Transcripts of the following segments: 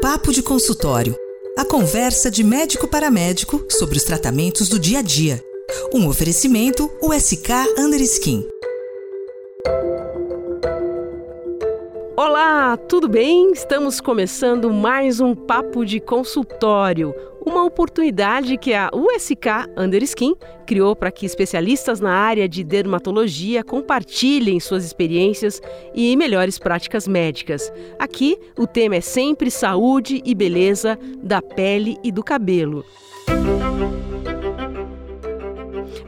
Papo de consultório. A conversa de médico para médico sobre os tratamentos do dia a dia. Um oferecimento USK Underskin. Olá, tudo bem? Estamos começando mais um papo de consultório, uma oportunidade que a USK Underskin criou para que especialistas na área de dermatologia compartilhem suas experiências e melhores práticas médicas. Aqui, o tema é sempre saúde e beleza da pele e do cabelo.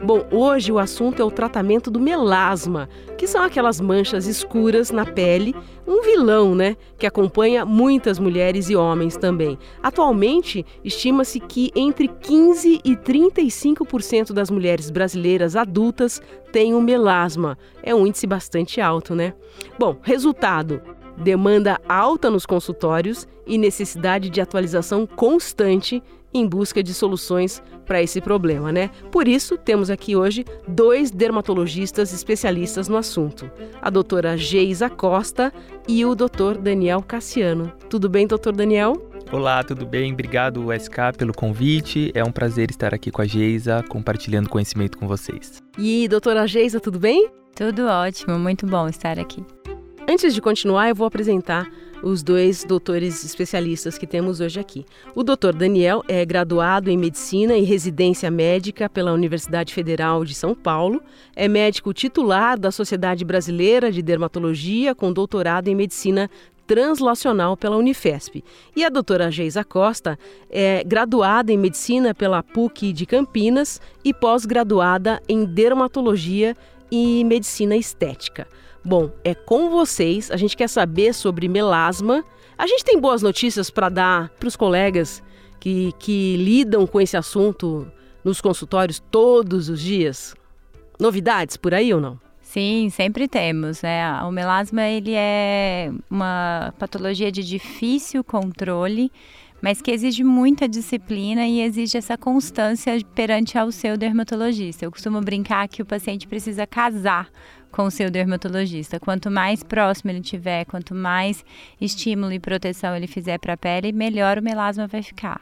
Bom, hoje o assunto é o tratamento do melasma, que são aquelas manchas escuras na pele, um vilão, né, que acompanha muitas mulheres e homens também. Atualmente, estima-se que entre 15 e 35% das mulheres brasileiras adultas têm um melasma. É um índice bastante alto, né? Bom, resultado: demanda alta nos consultórios e necessidade de atualização constante em busca de soluções para esse problema, né? Por isso, temos aqui hoje dois dermatologistas especialistas no assunto: a doutora Geisa Costa e o doutor Daniel Cassiano. Tudo bem, doutor Daniel? Olá, tudo bem? Obrigado, USK, pelo convite. É um prazer estar aqui com a Geisa, compartilhando conhecimento com vocês. E doutora Geisa, tudo bem? Tudo ótimo, muito bom estar aqui. Antes de continuar, eu vou apresentar os dois doutores especialistas que temos hoje aqui. O doutor Daniel é graduado em Medicina e Residência Médica pela Universidade Federal de São Paulo, é médico titular da Sociedade Brasileira de Dermatologia com doutorado em Medicina translacional pela Unifesp. E a doutora Geisa Costa é graduada em Medicina pela PUC de Campinas e pós-graduada em Dermatologia e Medicina Estética. Bom, é com vocês. A gente quer saber sobre melasma. A gente tem boas notícias para dar para os colegas que, que lidam com esse assunto nos consultórios todos os dias? Novidades por aí ou não? Sim, sempre temos, né? O melasma ele é uma patologia de difícil controle, mas que exige muita disciplina e exige essa constância perante ao seu dermatologista. Eu costumo brincar que o paciente precisa casar com o seu dermatologista. Quanto mais próximo ele tiver, quanto mais estímulo e proteção ele fizer para a pele, melhor o melasma vai ficar.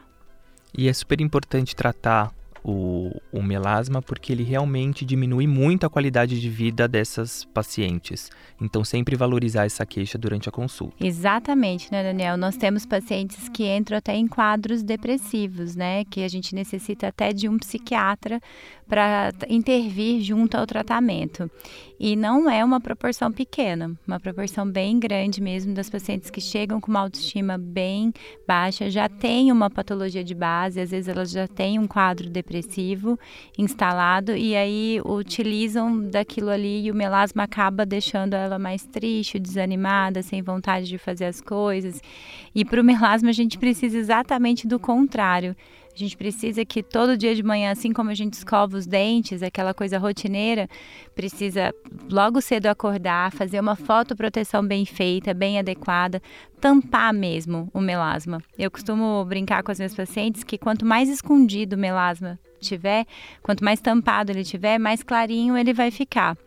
E é super importante tratar o, o, melasma porque ele realmente diminui muito a qualidade de vida dessas pacientes. Então, sempre valorizar essa queixa durante a consulta. Exatamente, né, Daniel? Nós temos pacientes que entram até em quadros depressivos, né? Que a gente necessita até de um psiquiatra para intervir junto ao tratamento. E não é uma proporção pequena, uma proporção bem grande mesmo das pacientes que chegam com uma autoestima bem baixa, já têm uma patologia de base, às vezes elas já têm um quadro depressivo instalado e aí utilizam daquilo ali e o melasma acaba deixando ela mais triste, desanimada, sem vontade de fazer as coisas. E para o melasma a gente precisa exatamente do contrário a gente precisa que todo dia de manhã, assim como a gente escova os dentes, aquela coisa rotineira, precisa logo cedo acordar, fazer uma fotoproteção bem feita, bem adequada, tampar mesmo o melasma. Eu costumo brincar com as minhas pacientes que quanto mais escondido o melasma tiver, quanto mais tampado ele tiver, mais clarinho ele vai ficar.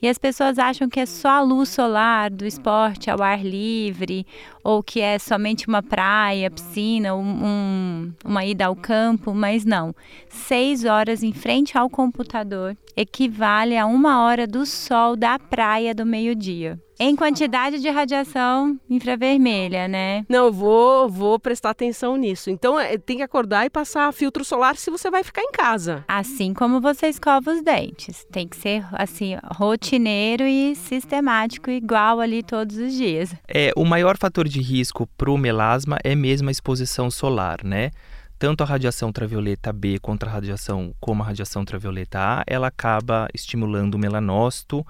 E as pessoas acham que é só a luz solar do esporte ao ar livre, ou que é somente uma praia, piscina, um, uma ida ao campo, mas não. Seis horas em frente ao computador equivale a uma hora do sol da praia do meio-dia. Em quantidade de radiação infravermelha, né? Não, vou, vou prestar atenção nisso. Então, é, tem que acordar e passar filtro solar se você vai ficar em casa. Assim como você escova os dentes. Tem que ser, assim, rotineiro e sistemático, igual ali todos os dias. É, o maior fator de risco para o melasma é mesmo a exposição solar, né? tanto a radiação ultravioleta B quanto a radiação como a radiação ultravioleta A, ela acaba estimulando o melanócito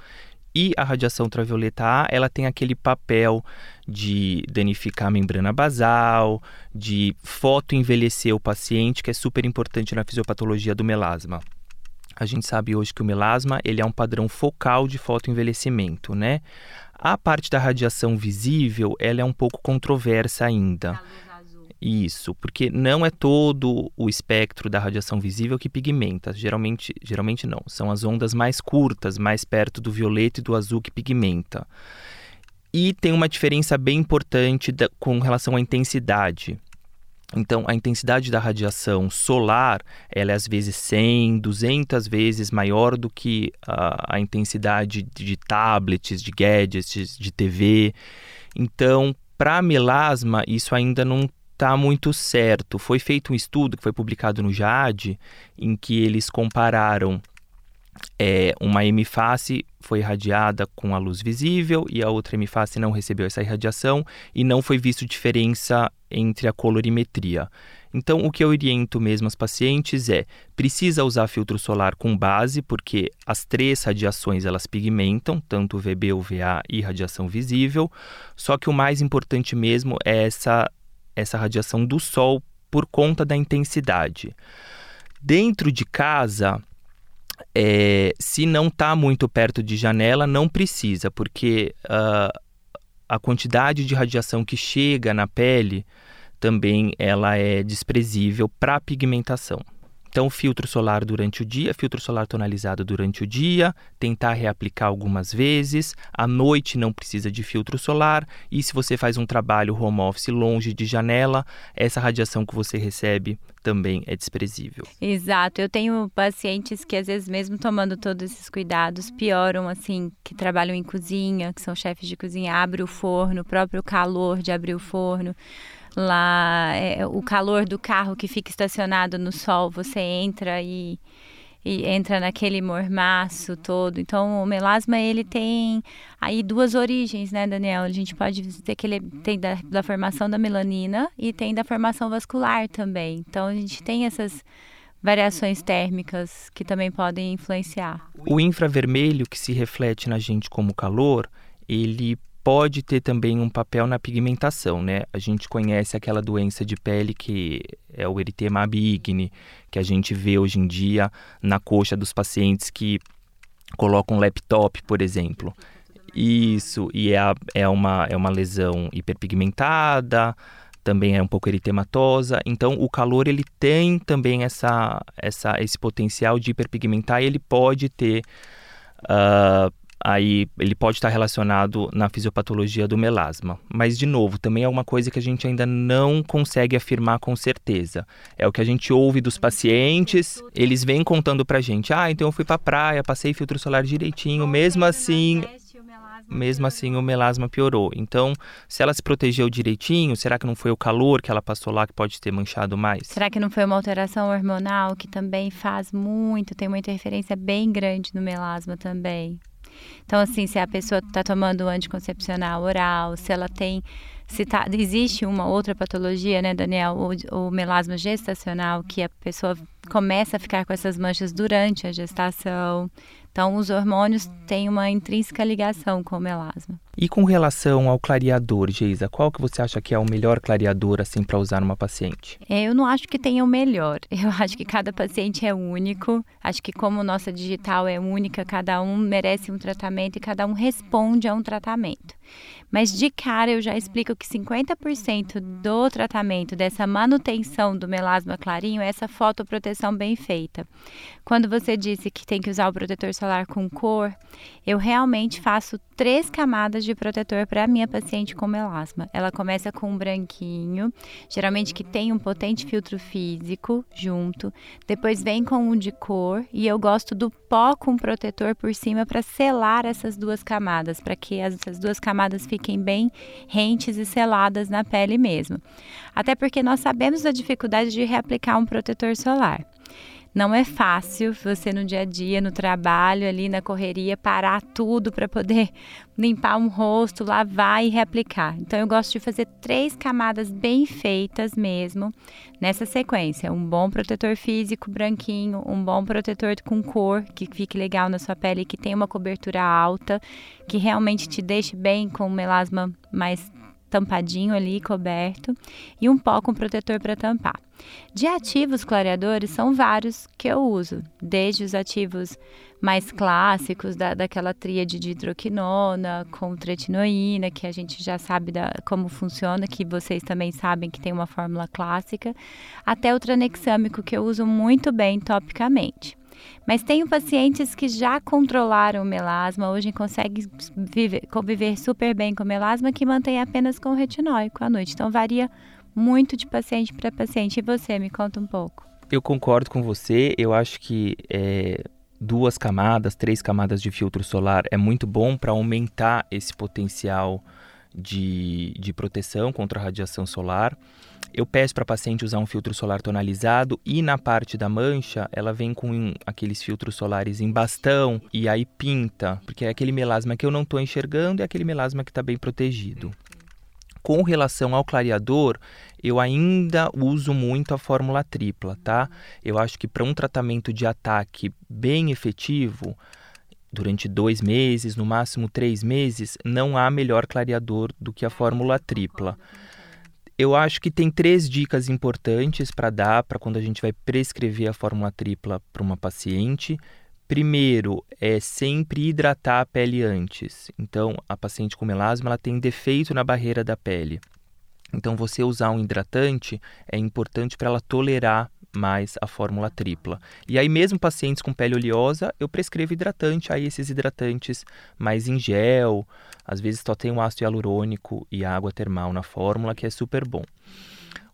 e a radiação ultravioleta A, ela tem aquele papel de danificar a membrana basal, de fotoenvelhecer o paciente, que é super importante na fisiopatologia do melasma. A gente sabe hoje que o melasma, ele é um padrão focal de fotoenvelhecimento, né? A parte da radiação visível, ela é um pouco controversa ainda. Isso, porque não é todo o espectro da radiação visível que pigmenta. Geralmente, geralmente não. São as ondas mais curtas, mais perto do violeta e do azul que pigmenta. e tem uma diferença bem importante da, com relação à intensidade. Então, a intensidade da radiação solar ela é às vezes 100, 200 vezes maior do que a, a intensidade de tablets, de gadgets, de TV. Então, para melasma, isso ainda não está muito certo. Foi feito um estudo que foi publicado no JAD, em que eles compararam é, uma hemiface foi irradiada com a luz visível e a outra hemiface não recebeu essa irradiação e não foi visto diferença entre a colorimetria. Então, o que eu oriento mesmo aos pacientes é: precisa usar filtro solar com base, porque as três radiações elas pigmentam, tanto UVB, UVA e radiação visível. Só que o mais importante mesmo é essa, essa radiação do sol por conta da intensidade. Dentro de casa, é, se não está muito perto de janela, não precisa, porque uh, a quantidade de radiação que chega na pele também ela é desprezível para a pigmentação. Então, filtro solar durante o dia, filtro solar tonalizado durante o dia, tentar reaplicar algumas vezes. À noite não precisa de filtro solar. E se você faz um trabalho home office longe de janela, essa radiação que você recebe também é desprezível. Exato. Eu tenho pacientes que às vezes mesmo tomando todos esses cuidados pioram assim, que trabalham em cozinha, que são chefes de cozinha, abre o forno, o próprio calor de abrir o forno lá é, o calor do carro que fica estacionado no sol, você entra e, e entra naquele mormaço todo. Então, o melasma ele tem aí duas origens, né, Daniel? A gente pode dizer que ele tem da, da formação da melanina e tem da formação vascular também. Então, a gente tem essas variações térmicas que também podem influenciar. O infravermelho que se reflete na gente como calor, ele pode ter também um papel na pigmentação, né? A gente conhece aquela doença de pele que é o eritema bigne, que a gente vê hoje em dia na coxa dos pacientes que colocam laptop, por exemplo. Isso, e é, é, uma, é uma lesão hiperpigmentada, também é um pouco eritematosa. Então, o calor ele tem também essa, essa, esse potencial de hiperpigmentar e ele pode ter uh, aí ele pode estar relacionado na fisiopatologia do melasma. Mas, de novo, também é uma coisa que a gente ainda não consegue afirmar com certeza. É o que a gente ouve dos pacientes, eles vêm contando pra gente: ah, então eu fui pra praia, passei filtro solar direitinho, mesmo assim. Mesmo assim, o melasma piorou. Então, se ela se protegeu direitinho, será que não foi o calor que ela passou lá que pode ter manchado mais? Será que não foi uma alteração hormonal que também faz muito, tem uma interferência bem grande no melasma também? Então, assim, se a pessoa está tomando anticoncepcional oral, se ela tem. Se tá, existe uma outra patologia, né, Daniel? O, o melasma gestacional, que a pessoa começa a ficar com essas manchas durante a gestação. Então, os hormônios têm uma intrínseca ligação com o melasma. E com relação ao clareador, Geisa, qual que você acha que é o melhor clareador assim para usar numa paciente? É, eu não acho que tenha o melhor. Eu acho que cada paciente é único. Acho que como nossa digital é única, cada um merece um tratamento e cada um responde a um tratamento. Mas de cara eu já explico que 50% do tratamento dessa manutenção do melasma clarinho é essa fotoproteção bem feita. Quando você disse que tem que usar o protetor solar com cor, eu realmente faço três camadas de protetor para minha paciente com melasma. Ela começa com um branquinho, geralmente que tem um potente filtro físico junto, depois vem com um de cor e eu gosto do pó com protetor por cima para selar essas duas camadas, para que essas duas camadas fiquem bem rentes e seladas na pele mesmo. Até porque nós sabemos da dificuldade de reaplicar um protetor solar. Não é fácil você no dia a dia, no trabalho, ali na correria, parar tudo para poder limpar um rosto, lavar e reaplicar. Então eu gosto de fazer três camadas bem feitas mesmo nessa sequência. Um bom protetor físico branquinho, um bom protetor com cor que fique legal na sua pele, que tenha uma cobertura alta, que realmente te deixe bem com o melasma mais tampadinho ali, coberto, e um pó com protetor para tampar. De ativos clareadores, são vários que eu uso, desde os ativos mais clássicos, da, daquela tríade de hidroquinona com tretinoína, que a gente já sabe da, como funciona, que vocês também sabem que tem uma fórmula clássica, até o tranexâmico, que eu uso muito bem topicamente. Mas tenho pacientes que já controlaram o melasma, hoje conseguem viver, conviver super bem com o melasma, que mantém apenas com o retinóico à noite. Então varia muito de paciente para paciente. E você, me conta um pouco. Eu concordo com você. Eu acho que é, duas camadas, três camadas de filtro solar é muito bom para aumentar esse potencial de, de proteção contra a radiação solar. Eu peço para a paciente usar um filtro solar tonalizado e na parte da mancha ela vem com aqueles filtros solares em bastão e aí pinta, porque é aquele melasma que eu não estou enxergando e é aquele melasma que está bem protegido. Com relação ao clareador, eu ainda uso muito a fórmula tripla, tá? Eu acho que para um tratamento de ataque bem efetivo, durante dois meses, no máximo três meses, não há melhor clareador do que a fórmula tripla. Eu acho que tem três dicas importantes para dar para quando a gente vai prescrever a fórmula tripla para uma paciente. Primeiro, é sempre hidratar a pele antes. Então, a paciente com melasma ela tem defeito na barreira da pele. Então, você usar um hidratante é importante para ela tolerar mais a fórmula tripla. E aí, mesmo pacientes com pele oleosa, eu prescrevo hidratante, aí esses hidratantes mais em gel, às vezes só tem um ácido hialurônico e água termal na fórmula, que é super bom.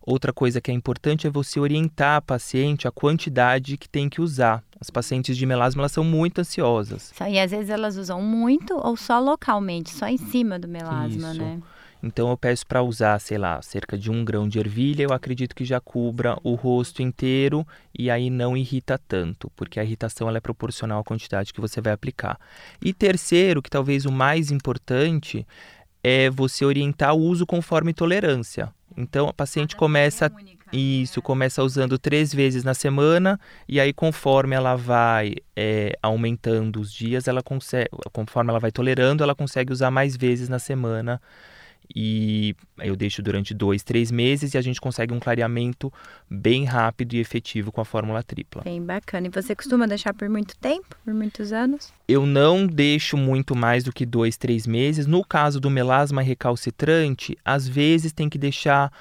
Outra coisa que é importante é você orientar a paciente a quantidade que tem que usar. As pacientes de melasma elas são muito ansiosas. E às vezes elas usam muito ou só localmente, só em cima do melasma, Isso. né? Então eu peço para usar, sei lá, cerca de um grão de ervilha, eu acredito que já cubra o rosto inteiro e aí não irrita tanto, porque a irritação ela é proporcional à quantidade que você vai aplicar. E terceiro, que talvez o mais importante, é você orientar o uso conforme tolerância. Então a paciente começa isso, começa usando três vezes na semana e aí conforme ela vai é, aumentando os dias, ela consegue, conforme ela vai tolerando, ela consegue usar mais vezes na semana e eu deixo durante dois, três meses e a gente consegue um clareamento bem rápido e efetivo com a fórmula tripla. Bem bacana. E você costuma deixar por muito tempo, por muitos anos? Eu não deixo muito mais do que dois, três meses. No caso do melasma recalcitrante, às vezes tem que deixar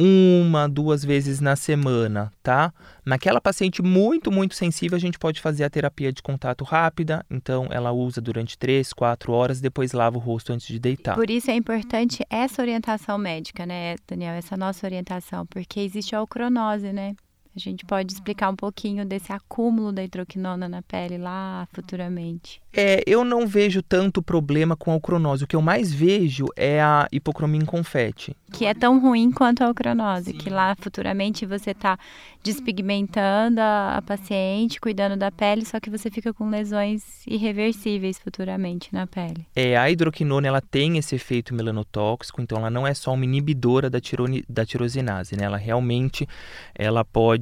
uma, duas vezes na semana, tá? Naquela paciente muito, muito sensível, a gente pode fazer a terapia de contato rápida, então ela usa durante três, quatro horas, depois lava o rosto antes de deitar. Por isso é importante essa orientação médica, né, Daniel? Essa nossa orientação, porque existe a ocronose, né? A gente pode explicar um pouquinho desse acúmulo da hidroquinona na pele lá futuramente. É, eu não vejo tanto problema com a ocronose. O que eu mais vejo é a hipocromia em confete. Que é tão ruim quanto a ocronose, Sim. que lá futuramente você está despigmentando a, a, paciente, cuidando da pele, só que você fica com lesões irreversíveis futuramente na pele. É, a hidroquinona ela tem esse efeito melanotóxico, então ela não é só uma inibidora da, tironi, da tirosinase, né? Ela realmente ela pode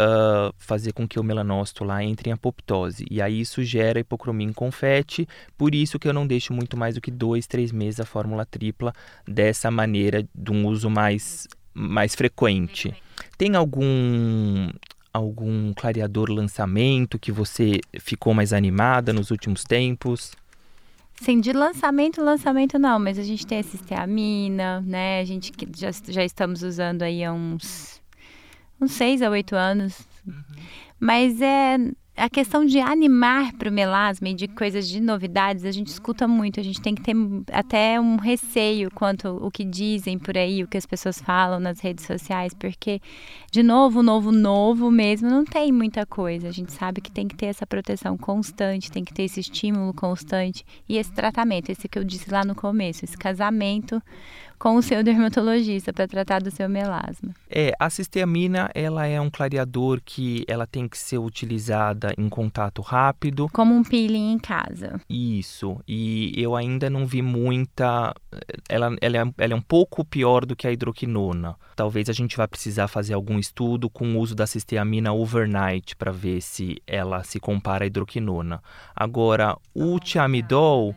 uh, fazer com que o melanócito lá entre em apoptose. E aí isso gera hipocromia em confete, por isso que eu não deixo muito mais do que dois, três meses a fórmula tripla dessa maneira, de um uso mais, mais frequente. Tem algum algum clareador lançamento que você ficou mais animada nos últimos tempos? Sim, de lançamento, lançamento não, mas a gente tem a cisteamina, né? A gente já, já estamos usando aí há uns, uns seis a oito anos. Uhum. Mas é a questão de animar para o melasma e de coisas de novidades, a gente escuta muito, a gente tem que ter até um receio quanto o que dizem por aí, o que as pessoas falam nas redes sociais, porque, de novo, novo, novo mesmo, não tem muita coisa. A gente sabe que tem que ter essa proteção constante, tem que ter esse estímulo constante e esse tratamento, esse que eu disse lá no começo, esse casamento com o seu dermatologista para tratar do seu melasma. É, a cisteamina, ela é um clareador que ela tem que ser utilizada em contato rápido. Como um peeling em casa. Isso, e eu ainda não vi muita... Ela, ela, é, ela é um pouco pior do que a hidroquinona. Talvez a gente vá precisar fazer algum estudo com o uso da cisteamina overnight para ver se ela se compara à hidroquinona. Agora, o tiamidol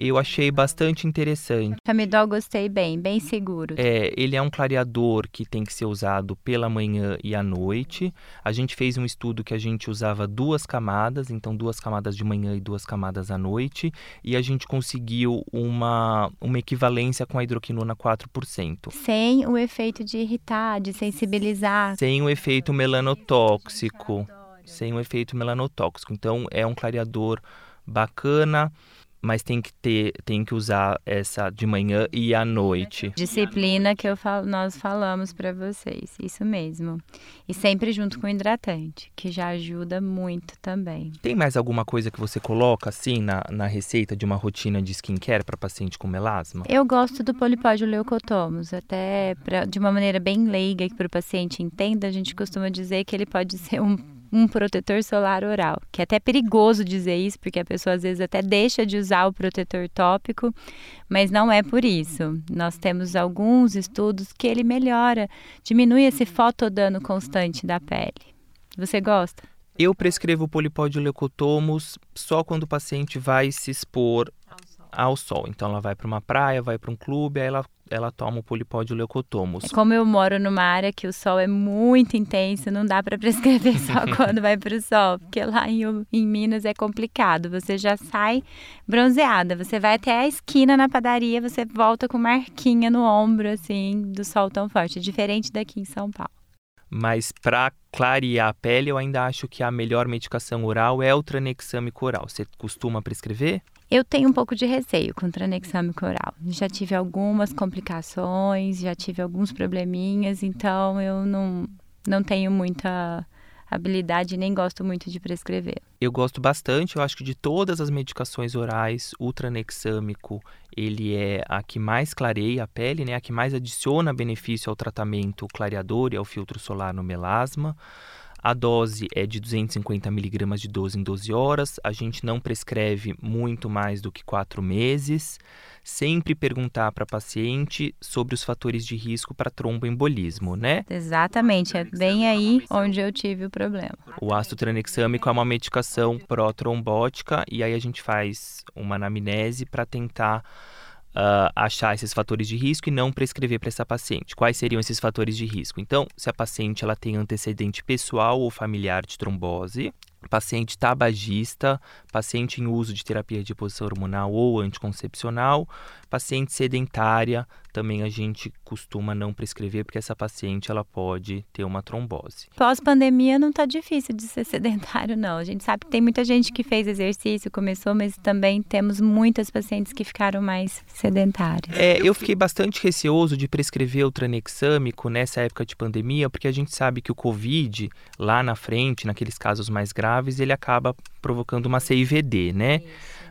eu achei bastante interessante. Camidol gostei bem, bem seguro. É, ele é um clareador que tem que ser usado pela manhã e à noite. A gente fez um estudo que a gente usava duas camadas, então duas camadas de manhã e duas camadas à noite, e a gente conseguiu uma, uma equivalência com a hidroquinona 4%. Sem o efeito de irritar, de sensibilizar. Sem o efeito melanotóxico. sem o efeito melanotóxico. Então é um clareador bacana, mas tem que ter, tem que usar essa de manhã e à noite. Disciplina que eu falo, nós falamos para vocês, isso mesmo. E sempre junto com hidratante, que já ajuda muito também. Tem mais alguma coisa que você coloca assim na, na receita de uma rotina de skincare para paciente com melasma? Eu gosto do polipódio leucotomos, até pra, de uma maneira bem leiga que para o paciente entenda, a gente costuma dizer que ele pode ser um um protetor solar oral, que é até perigoso dizer isso, porque a pessoa às vezes até deixa de usar o protetor tópico, mas não é por isso. Nós temos alguns estudos que ele melhora, diminui esse fotodano constante da pele. Você gosta? Eu prescrevo polipódio leucotomos só quando o paciente vai se expor ao sol. Então ela vai para uma praia, vai para um clube, aí ela, ela toma o polipódio leucotomos. É como eu moro numa área que o sol é muito intenso, não dá para prescrever só quando vai para o sol, porque lá em, em Minas é complicado. Você já sai bronzeada, você vai até a esquina na padaria, você volta com marquinha no ombro, assim, do sol tão forte. É diferente daqui em São Paulo. Mas para clarear a pele, eu ainda acho que a melhor medicação oral é o tranexâmico oral. Você costuma prescrever? Eu tenho um pouco de receio com tranexâmico oral. Já tive algumas complicações, já tive alguns probleminhas, então eu não, não tenho muita habilidade nem gosto muito de prescrever. Eu gosto bastante, eu acho que de todas as medicações orais, o tranexâmico, ele é a que mais clareia a pele, né? A que mais adiciona benefício ao tratamento clareador e ao filtro solar no melasma. A dose é de 250 miligramas de 12 em 12 horas. A gente não prescreve muito mais do que quatro meses. Sempre perguntar para a paciente sobre os fatores de risco para tromboembolismo, né? Exatamente, é bem aí onde eu tive o problema. O ácido tranexâmico é uma medicação pró-trombótica e aí a gente faz uma anamnese para tentar uh, achar esses fatores de risco e não prescrever para essa paciente. Quais seriam esses fatores de risco? Então, se a paciente ela tem antecedente pessoal ou familiar de trombose, paciente tabagista, paciente em uso de terapia de reposição hormonal ou anticoncepcional, paciente sedentária, também a gente costuma não prescrever porque essa paciente ela pode ter uma trombose. Pós-pandemia não está difícil de ser sedentário não. A gente sabe que tem muita gente que fez exercício, começou, mas também temos muitas pacientes que ficaram mais sedentárias. É, eu fiquei bastante receoso de prescrever o tranexâmico nessa época de pandemia, porque a gente sabe que o COVID lá na frente, naqueles casos mais graves, ele acaba provocando uma CIVD, né? Isso.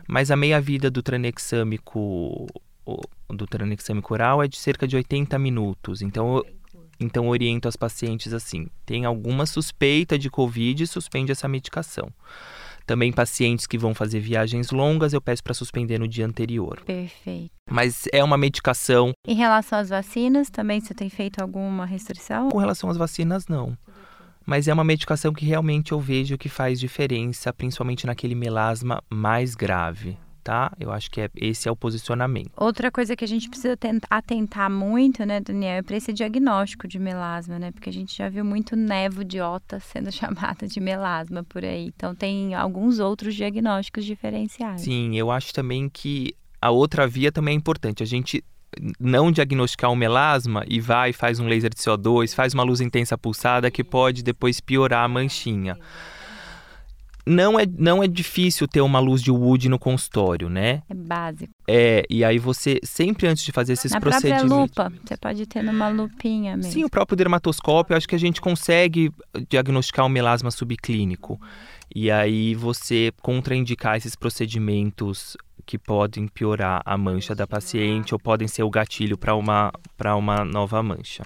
Mas a meia-vida do tranexâmico do tranexame oral é de cerca de 80 minutos. Então, então oriento as pacientes assim: tem alguma suspeita de Covid, suspende essa medicação. Também pacientes que vão fazer viagens longas, eu peço para suspender no dia anterior. Perfeito. Mas é uma medicação. Em relação às vacinas, também você tem feito alguma restrição? Com relação às vacinas, não. Mas é uma medicação que realmente eu vejo que faz diferença, principalmente naquele melasma mais grave tá? Eu acho que é, esse é o posicionamento. Outra coisa que a gente precisa atentar muito, né, Daniel, é para esse diagnóstico de melasma, né? Porque a gente já viu muito nevo de ota sendo chamada de melasma por aí. Então tem alguns outros diagnósticos diferenciais. Sim, eu acho também que a outra via também é importante. A gente não diagnosticar um melasma e vai faz um laser de CO2, faz uma luz intensa pulsada que pode depois piorar a manchinha não é, não é difícil ter uma luz de Wood no consultório, né? É básico. É, e aí você, sempre antes de fazer esses Na procedimentos... Na própria lupa, você pode ter numa lupinha mesmo. Sim, o próprio dermatoscópio, acho que a gente consegue diagnosticar um melasma subclínico. E aí você contraindicar esses procedimentos que podem piorar a mancha da paciente ou podem ser o gatilho para uma, uma nova mancha.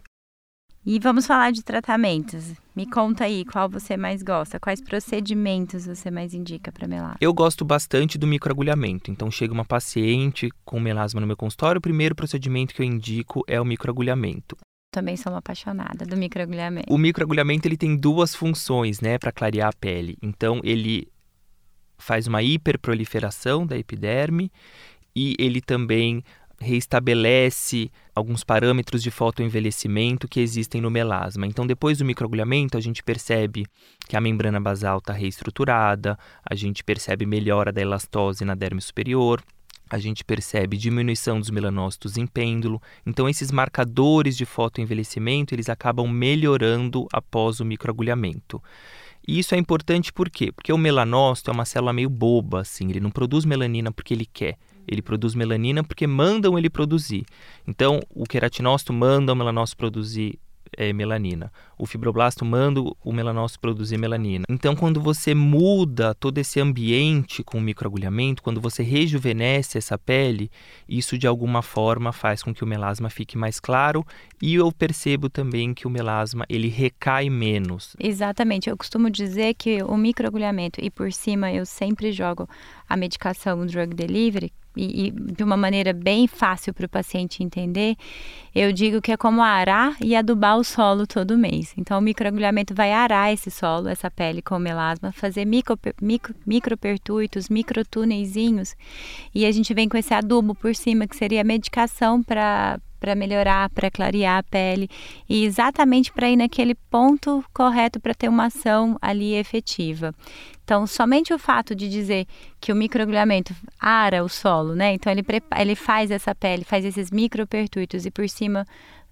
E vamos falar de tratamentos. Me conta aí qual você mais gosta, quais procedimentos você mais indica para melasma? Eu gosto bastante do microagulhamento. Então chega uma paciente com melasma no meu consultório, o primeiro procedimento que eu indico é o microagulhamento. Também sou uma apaixonada do microagulhamento. O microagulhamento ele tem duas funções, né, para clarear a pele. Então ele faz uma hiperproliferação da epiderme e ele também reestabelece alguns parâmetros de fotoenvelhecimento que existem no melasma. Então, depois do microagulhamento, a gente percebe que a membrana basal está reestruturada, a gente percebe melhora da elastose na derme superior, a gente percebe diminuição dos melanócitos em pêndulo. Então, esses marcadores de fotoenvelhecimento, eles acabam melhorando após o microagulhamento. E isso é importante por quê? Porque o melanócito é uma célula meio boba, assim, ele não produz melanina porque ele quer. Ele produz melanina porque mandam ele produzir. Então, o queratinócito manda o melanócito produzir é, melanina. O fibroblasto manda o melanócito produzir melanina. Então, quando você muda todo esse ambiente com o microagulhamento, quando você rejuvenesce essa pele, isso de alguma forma faz com que o melasma fique mais claro e eu percebo também que o melasma ele recai menos. Exatamente. Eu costumo dizer que o microagulhamento e por cima eu sempre jogo a medicação, o drug delivery, e, e, de uma maneira bem fácil para o paciente entender, eu digo que é como arar e adubar o solo todo mês. Então, o microagulhamento vai arar esse solo, essa pele com melasma, fazer micro, micro, micropertuitos, microtúneizinhos, e a gente vem com esse adubo por cima, que seria a medicação para para melhorar, para clarear a pele e exatamente para ir naquele ponto correto para ter uma ação ali efetiva. Então, somente o fato de dizer que o microagulhamento ara o solo, né? Então, ele, ele faz essa pele, faz esses micropertuitos e por cima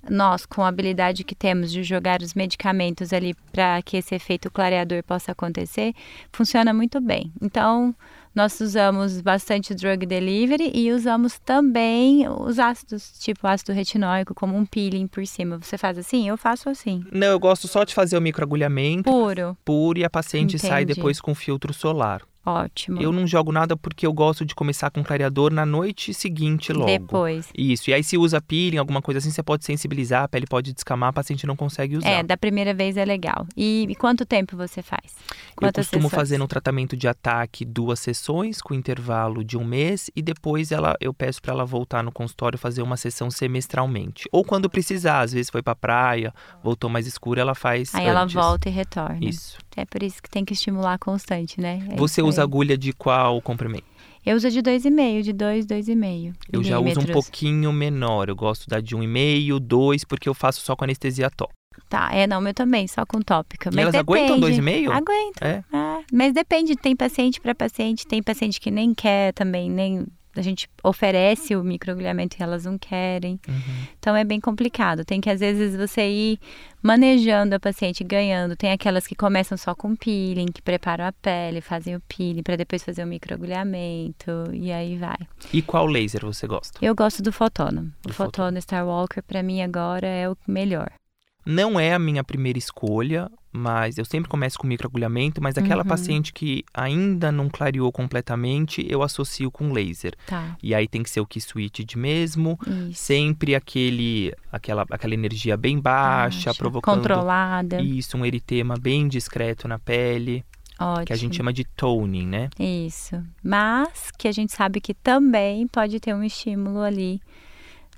nós, com a habilidade que temos de jogar os medicamentos ali para que esse efeito clareador possa acontecer, funciona muito bem. Então, nós usamos bastante drug delivery e usamos também os ácidos, tipo ácido retinóico, como um peeling por cima. Você faz assim? Eu faço assim. Não, eu gosto só de fazer o microagulhamento. Puro. Puro e a paciente Entendi. sai depois com filtro solar. Ótimo. Eu não jogo nada porque eu gosto de começar com clareador na noite seguinte logo. Depois. Isso. E aí se usa peeling, alguma coisa assim, você pode sensibilizar, a pele pode descamar, a paciente não consegue usar. É, da primeira vez é legal. E, e quanto tempo você faz? Quantas eu costumo sessões? fazer no tratamento de ataque duas sessões com intervalo de um mês e depois ela, eu peço para ela voltar no consultório fazer uma sessão semestralmente. Ou quando precisar, às vezes foi para praia, voltou mais escuro, ela faz Aí antes. ela volta e retorna. Isso. É por isso que tem que estimular constante, né? É Você usa agulha de qual comprimento? Eu uso de 2,5, de 2, 2,5. Eu já uso um pouquinho menor. Eu gosto da de 1,5, 2, porque eu faço só com anestesia tópica. Tá, é, não, meu também, só com tópica. Mas e elas depende. aguentam 2,5? Aguentam. É. é. Mas depende, tem paciente para paciente, tem paciente que nem quer também, nem a gente oferece o microagulhamento e elas não querem. Uhum. Então é bem complicado. Tem que às vezes você ir manejando a paciente, ganhando. Tem aquelas que começam só com peeling, que preparam a pele, fazem o peeling para depois fazer o microagulhamento e aí vai. E qual laser você gosta? Eu gosto do Fotono. O Fotono Starwalker para mim agora é o melhor. Não é a minha primeira escolha, mas eu sempre começo com microagulhamento, mas aquela uhum. paciente que ainda não clareou completamente, eu associo com laser. Tá. E aí tem que ser o key switch de mesmo, isso. sempre aquele aquela aquela energia bem baixa, baixa, provocando controlada. Isso, um eritema bem discreto na pele. Ótimo. Que a gente chama de toning, né? Isso. Mas que a gente sabe que também pode ter um estímulo ali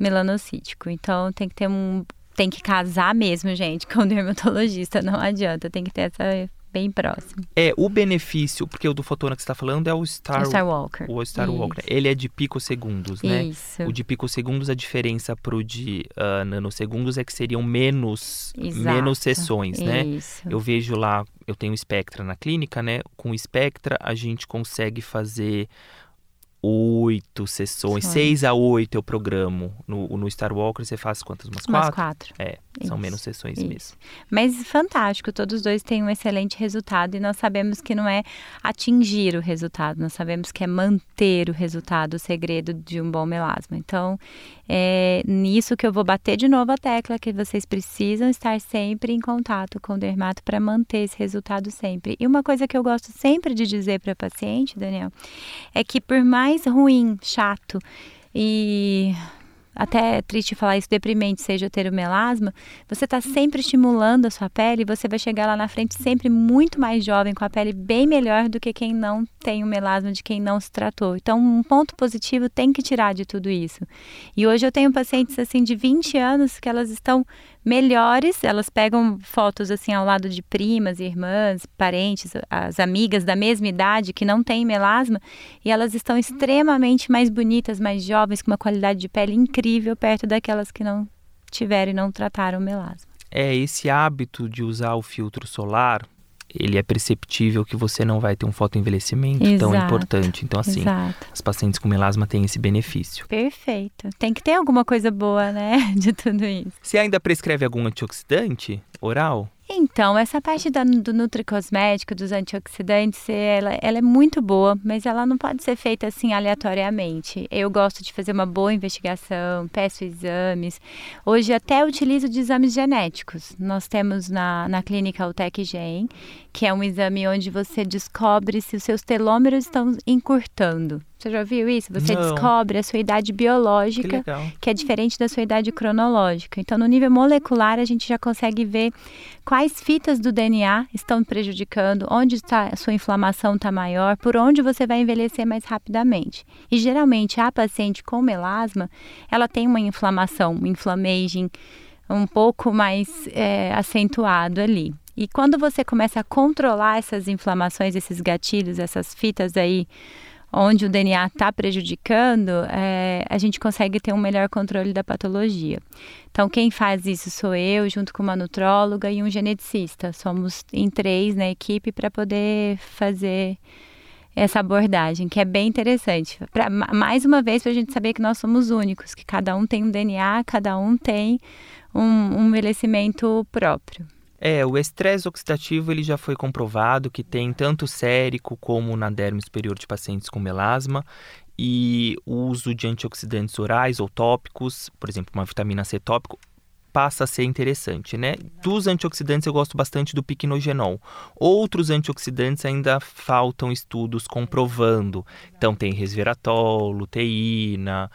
melanocítico. Então tem que ter um tem que casar mesmo, gente, com o dermatologista. Não adianta, tem que ter essa bem próximo. É, o benefício, porque o do fotona que você está falando é o Star, o Star Walker. O Star Isso. Walker. Ele é de picosegundos, né? Isso. O de picosegundos, a diferença pro de uh, nanosegundos é que seriam menos, menos sessões, né? Isso. Eu vejo lá, eu tenho Spectra na clínica, né? Com Spectra a gente consegue fazer oito sessões, seis a oito eu programo. No, no Star Walker você faz quantas? Umas quatro? Umas quatro. É, são menos sessões Isso. mesmo. Mas fantástico, todos dois têm um excelente resultado e nós sabemos que não é atingir o resultado, nós sabemos que é manter o resultado, o segredo de um bom melasma. Então, é nisso que eu vou bater de novo a tecla, que vocês precisam estar sempre em contato com o dermato para manter esse resultado sempre. E uma coisa que eu gosto sempre de dizer para paciente, Daniel, é que por mais ruim, chato e até é triste falar isso, deprimente seja ter o melasma, você está sempre estimulando a sua pele e você vai chegar lá na frente sempre muito mais jovem, com a pele bem melhor do que quem não tem o melasma, de quem não se tratou. Então, um ponto positivo tem que tirar de tudo isso. E hoje eu tenho pacientes assim de 20 anos que elas estão melhores, elas pegam fotos assim ao lado de primas, irmãs, parentes, as amigas da mesma idade que não têm melasma e elas estão extremamente mais bonitas, mais jovens, com uma qualidade de pele incrível perto daquelas que não tiveram e não trataram melasma. É, esse hábito de usar o filtro solar ele é perceptível que você não vai ter um fotoenvelhecimento exato, tão importante. Então, assim, exato. as pacientes com melasma têm esse benefício. Perfeito. Tem que ter alguma coisa boa, né, de tudo isso. Você ainda prescreve algum antioxidante oral? Então, essa parte da, do nutricosmético, dos antioxidantes, ela, ela é muito boa, mas ela não pode ser feita assim aleatoriamente. Eu gosto de fazer uma boa investigação, peço exames. Hoje até utilizo de exames genéticos. Nós temos na, na clínica Utec Gen, que é um exame onde você descobre se os seus telômeros estão encurtando. Você já viu isso? Você Não. descobre a sua idade biológica, que, que, é diferente da sua idade cronológica. Então, no nível molecular, a gente já consegue ver quais fitas do DNA estão prejudicando, onde está a sua inflamação está maior, por onde você vai envelhecer mais rapidamente. E geralmente a paciente com melasma, ela tem uma inflamação, um inflammaging um pouco mais é, acentuado ali. E quando você começa a controlar essas inflamações, esses gatilhos, essas fitas aí onde o DNA está prejudicando, é, a gente consegue ter um melhor controle da patologia. Então, quem faz isso sou eu, junto com uma nutróloga e um geneticista. Somos em três na equipe para poder fazer essa abordagem, que é bem interessante. Pra, mais uma vez, para a gente saber que nós somos únicos, que cada um tem um DNA, cada um tem um, um envelhecimento próprio. É, o estresse oxidativo ele já foi comprovado que tem tanto sérico como na derme superior de pacientes com melasma e o uso de antioxidantes orais ou tópicos, por exemplo, uma vitamina C tópico, passa a ser interessante, né? Dos antioxidantes eu gosto bastante do piquenogenol. Outros antioxidantes ainda faltam estudos comprovando. Então tem resveratrol, luteína,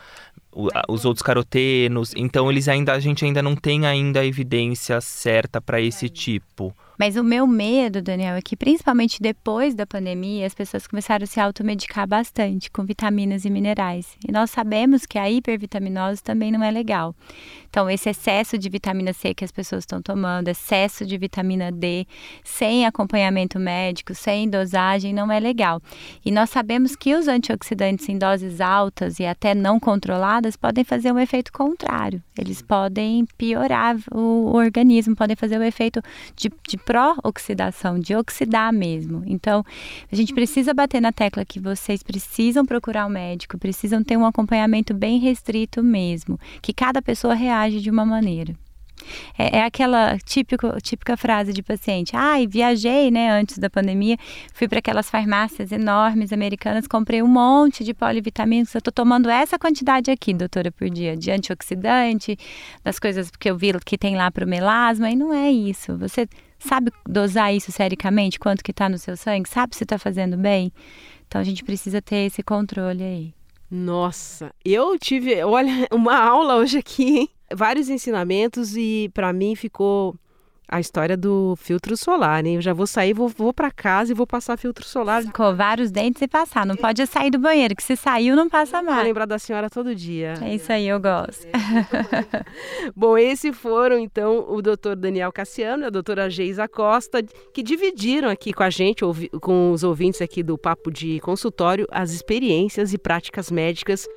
os outros carotenos. Então eles ainda a gente ainda não tem ainda a evidência certa para esse tipo. Mas o meu medo, Daniel, é que principalmente depois da pandemia, as pessoas começaram a se automedicar bastante com vitaminas e minerais. E nós sabemos que a hipervitaminose também não é legal. Então, esse excesso de vitamina C que as pessoas estão tomando, excesso de vitamina D, sem acompanhamento médico, sem dosagem, não é legal. E nós sabemos que os antioxidantes em doses altas e até não controladas podem fazer um efeito contrário. Eles podem piorar o, organismo, podem fazer o efeito de, de pró-oxidação, de oxidar mesmo. Então, a gente precisa bater na tecla que vocês precisam procurar um médico, precisam ter um acompanhamento bem restrito mesmo, que cada pessoa reage de uma maneira. É, é, aquela típico, típica frase de paciente. Ai, ah, viajei, né, antes da pandemia, fui para aquelas farmácias enormes americanas, comprei um monte de polivitamínicos. Eu estou tomando essa quantidade aqui, doutora, por dia, de antioxidante, das coisas que eu vi que tem lá para o melasma, e não é isso. Você Sabe dosar isso sericamente, quanto que está no seu sangue? Sabe se está fazendo bem? Então a gente precisa ter esse controle aí. Nossa, eu tive, olha, uma aula hoje aqui, hein? Vários ensinamentos e para mim ficou a história do filtro solar, né? Eu já vou sair, vou, vou para casa e vou passar filtro solar. Escovar os dentes e passar. Não pode sair do banheiro, que se saiu não passa mais. Vou lembrar da senhora todo dia. É isso aí, eu gosto. É. Bom, esses foram então o doutor Daniel Cassiano e a doutora Geisa Costa, que dividiram aqui com a gente, com os ouvintes aqui do Papo de Consultório, as experiências e práticas médicas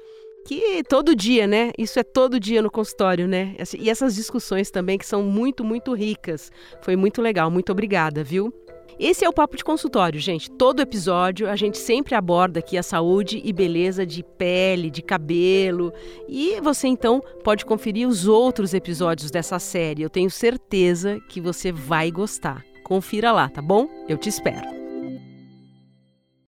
que todo dia, né? Isso é todo dia no consultório, né? E essas discussões também que são muito, muito ricas. Foi muito legal. Muito obrigada, viu? Esse é o Papo de Consultório, gente. Todo episódio a gente sempre aborda aqui a saúde e beleza de pele, de cabelo. E você então pode conferir os outros episódios dessa série. Eu tenho certeza que você vai gostar. Confira lá, tá bom? Eu te espero.